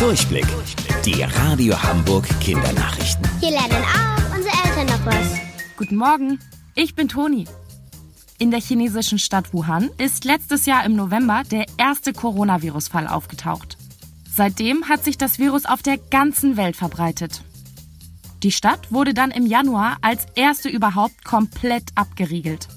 Durchblick. Die Radio Hamburg Kindernachrichten. Hier lernen auch unsere Eltern noch was. Guten Morgen, ich bin Toni. In der chinesischen Stadt Wuhan ist letztes Jahr im November der erste Coronavirus-Fall aufgetaucht. Seitdem hat sich das Virus auf der ganzen Welt verbreitet. Die Stadt wurde dann im Januar als erste überhaupt komplett abgeriegelt.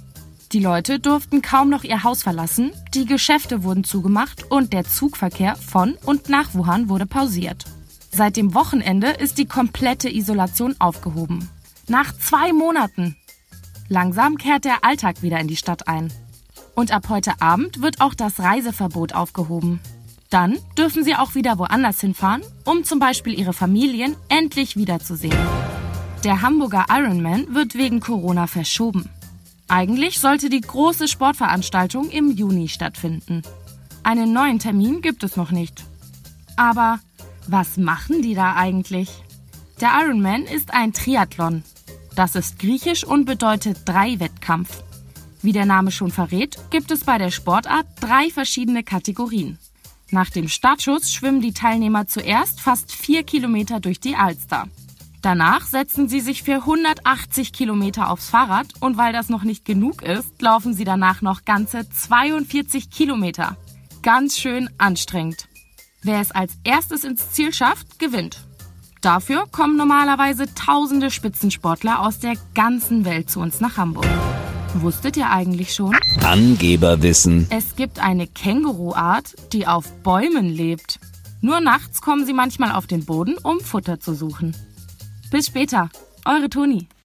Die Leute durften kaum noch ihr Haus verlassen, die Geschäfte wurden zugemacht und der Zugverkehr von und nach Wuhan wurde pausiert. Seit dem Wochenende ist die komplette Isolation aufgehoben. Nach zwei Monaten. Langsam kehrt der Alltag wieder in die Stadt ein. Und ab heute Abend wird auch das Reiseverbot aufgehoben. Dann dürfen sie auch wieder woanders hinfahren, um zum Beispiel ihre Familien endlich wiederzusehen. Der Hamburger Ironman wird wegen Corona verschoben. Eigentlich sollte die große Sportveranstaltung im Juni stattfinden. Einen neuen Termin gibt es noch nicht. Aber was machen die da eigentlich? Der Ironman ist ein Triathlon. Das ist griechisch und bedeutet drei Wettkampf. Wie der Name schon verrät, gibt es bei der Sportart drei verschiedene Kategorien. Nach dem Startschuss schwimmen die Teilnehmer zuerst fast vier Kilometer durch die Alster. Danach setzen sie sich für 180 Kilometer aufs Fahrrad und weil das noch nicht genug ist, laufen sie danach noch ganze 42 Kilometer. Ganz schön anstrengend. Wer es als erstes ins Ziel schafft, gewinnt. Dafür kommen normalerweise tausende Spitzensportler aus der ganzen Welt zu uns nach Hamburg. Wusstet ihr eigentlich schon? Angeberwissen. Es gibt eine Känguruart, die auf Bäumen lebt. Nur nachts kommen sie manchmal auf den Boden, um Futter zu suchen. Bis später, eure Toni.